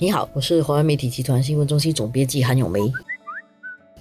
你好，我是华为媒体集团新闻中心总编辑韩永梅。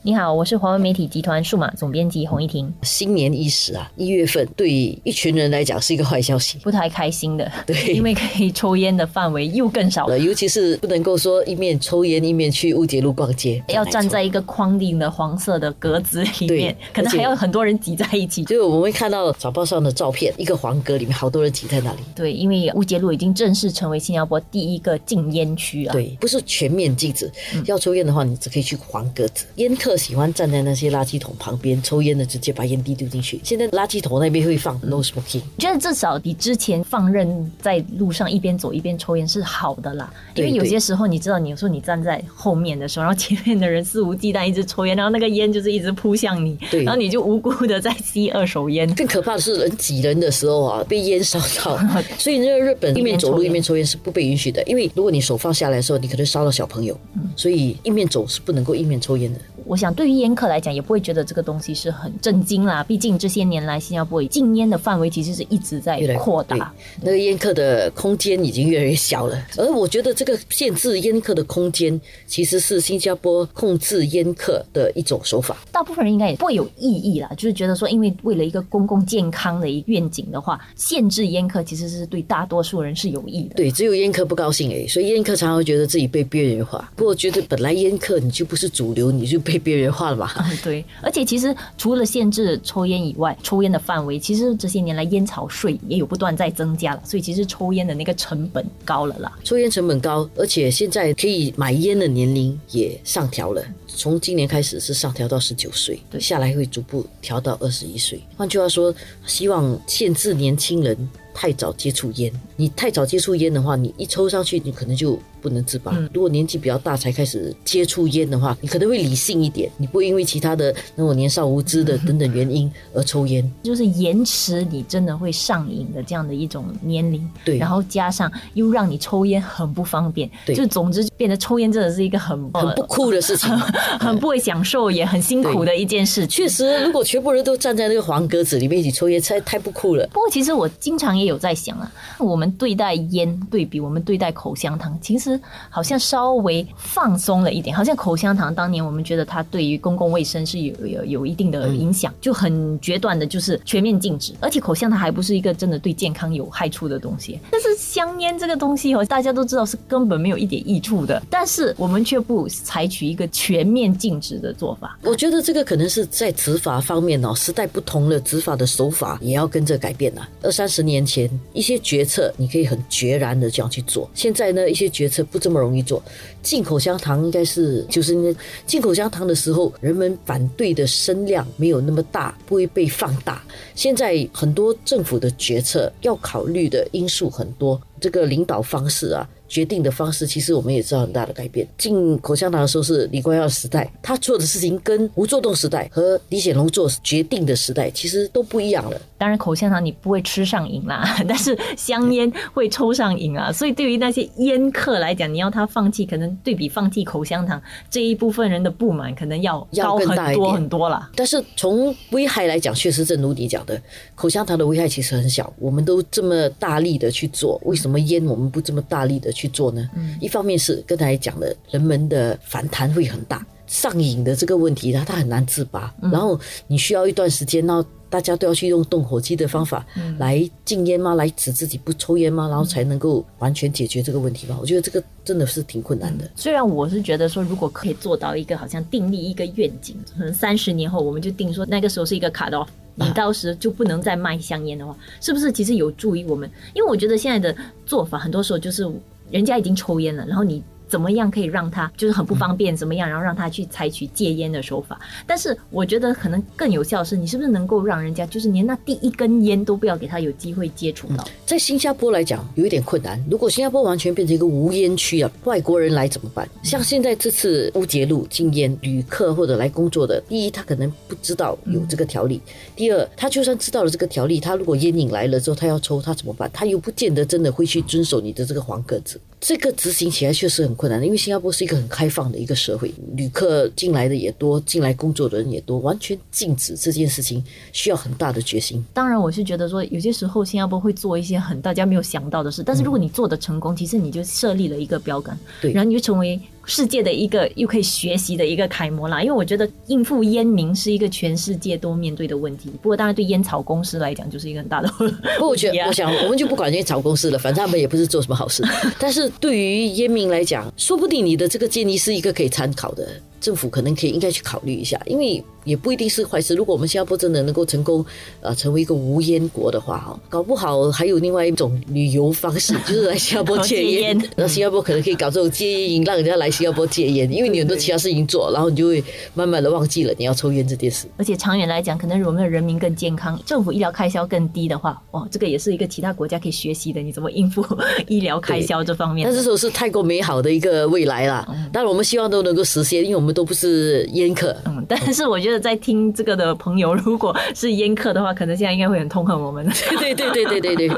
你好，我是华为媒体集团数码总编辑洪一婷。新年伊始啊，一月份对一群人来讲是一个坏消息，不太开心的。对，因为可以抽烟的范围又更少了，尤其是不能够说一面抽烟一面去乌节路逛街，要站在一个框定的黄色的格子里面，可能还要很多人挤在一起。就我们会看到早报上的照片，一个黄格里面好多人挤在那里。对，因为乌节路已经正式成为新加坡第一个禁烟区了。对，不是全面禁止，要抽烟的话，你只可以去黄格子。烟客喜欢站在那。些垃圾桶旁边抽烟的，直接把烟蒂丢进去。现在垃圾桶那边会放 no smoking，觉得至少比之前放任在路上一边走一边抽烟是好的啦。因为有些时候你知道，你有时候你站在后面的时候，然后前面的人肆无忌惮一直抽烟，然后那个烟就是一直扑向你，然后你就无辜的在吸二手烟。更可怕的是人挤人的时候啊，被烟烧到。所以那个日本一面走路一面抽烟是不被允许的，因为如果你手放下来的时候，你可能烧到小朋友。所以一面走是不能够一面抽烟的。我想对于烟客来讲，也不会觉得这个东西是很震惊啦。毕竟这些年来，新加坡禁烟的范围其实是一直在扩大，那个烟客的空间已经越来越小了。而我觉得这个限制烟客的空间，其实是新加坡控制烟客的一种手法。大部分人应该也不会有异议啦，就是觉得说，因为为了一个公共健康的一愿景的话，限制烟客其实是对大多数人是有益的。对，只有烟客不高兴哎，所以烟客常常会觉得自己被边缘化。不过觉得本来烟客你就不是主流，你就被。边缘化了吧？对，而且其实除了限制抽烟以外，抽烟的范围其实这些年来烟草税也有不断在增加了，所以其实抽烟的那个成本高了啦。抽烟成本高，而且现在可以买烟的年龄也上调了，从今年开始是上调到十九岁，下来会逐步调到二十一岁。换句话说，希望限制年轻人太早接触烟。你太早接触烟的话，你一抽上去，你可能就。不能自拔。如果年纪比较大才开始接触烟的话，你可能会理性一点，你不会因为其他的那种年少无知的等等原因而抽烟。就是延迟你真的会上瘾的这样的一种年龄。对。然后加上又让你抽烟很不方便。对。就总之变得抽烟真的是一个很很不酷的事情，很不会享受也很辛苦的一件事。确实，如果全部人都站在那个黄格子里面一起抽烟，太太不酷了。不过其实我经常也有在想啊，我们对待烟对比我们对待口香糖，其实。好像稍微放松了一点，好像口香糖当年我们觉得它对于公共卫生是有有有一定的影响，就很决断的，就是全面禁止。而且口香糖还不是一个真的对健康有害处的东西，但是香烟这个东西哦，大家都知道是根本没有一点益处但是我们却不采取一个全面禁止的做法。我觉得这个可能是在执法方面哦，时代不同了，执法的手法也要跟着改变了。二三十年前一些决策你可以很决然的这样去做，现在呢一些决策不这么。容易做进口香糖，应该是就是那进口香糖的时候，人们反对的声量没有那么大，不会被放大。现在很多政府的决策要考虑的因素很多，这个领导方式啊。决定的方式，其实我们也知道很大的改变。进口香糖的时候是李光耀时代，他做的事情跟吴作栋时代和李显龙做决定的时代其实都不一样了。当然，口香糖你不会吃上瘾啦，但是香烟会抽上瘾啊。所以对于那些烟客来讲，你要他放弃，可能对比放弃口香糖这一部分人的不满，可能要高很多很多了。但是从危害来讲，确实正如你讲的，口香糖的危害其实很小。我们都这么大力的去做，为什么烟我们不这么大力的？去做呢？嗯，一方面是刚才讲的，人们的反弹会很大，上瘾的这个问题，它它很难自拔。然后你需要一段时间，然后大家都要去用动火机的方法来禁烟吗？来使自己不抽烟吗？然后才能够完全解决这个问题吧？我觉得这个真的是挺困难的。虽然我是觉得说，如果可以做到一个好像订立一个愿景，可能三十年后我们就定说那个时候是一个卡刀。你到时就不能再卖香烟的话，是不是其实有助于我们？因为我觉得现在的做法很多时候就是人家已经抽烟了，然后你。怎么样可以让他就是很不方便？怎么样，然后让他去采取戒烟的手法？但是我觉得可能更有效的是，你是不是能够让人家就是连那第一根烟都不要给他有机会接触到？在新加坡来讲有一点困难。如果新加坡完全变成一个无烟区啊，外国人来怎么办？像现在这次乌节路禁烟，旅客或者来工作的，第一他可能不知道有这个条例；第二他就算知道了这个条例，他如果烟瘾来了之后他要抽，他怎么办？他又不见得真的会去遵守你的这个黄格子。这个执行起来确实很困难的，因为新加坡是一个很开放的一个社会，旅客进来的也多，进来工作的人也多，完全禁止这件事情需要很大的决心。当然，我是觉得说，有些时候新加坡会做一些很大家没有想到的事，但是如果你做的成功，其实你就设立了一个标杆，对然后你就成为世界的一个又可以学习的一个楷模啦。因为我觉得应付烟民是一个全世界都面对的问题，不过当然对烟草公司来讲就是一个很大的问题、啊。不过我觉得，我想我们就不管烟草公司了，反正他们也不是做什么好事。但是对于烟民来讲，说不定你的这个建议是一个可以参考的，政府可能可以应该去考虑一下，因为也不一定是坏事。如果我们新加坡真的能够成功，呃，成为一个无烟国的话，哈，搞不好还有另外一种旅游方式，就是来新加坡戒烟戒烟。然后新加坡可能可以搞这种戒烟营，让人家来新加坡戒烟，因为你很多其他事情做，然后你就会慢慢的忘记了你要抽烟这件事。而且长远来讲，可能我们的人民更健康，政府医疗开销更低的话，哇，这个也是一个其他国家可以学习的，你怎么应付医疗开销这方面但。是说是太过美好的一个未来啦。当然，我们希望都能够实现，因为我们都不是烟客。嗯，但是我觉得在听这个的朋友，如果是烟客的话，可能现在应该会很痛恨我们。对对对对对对对。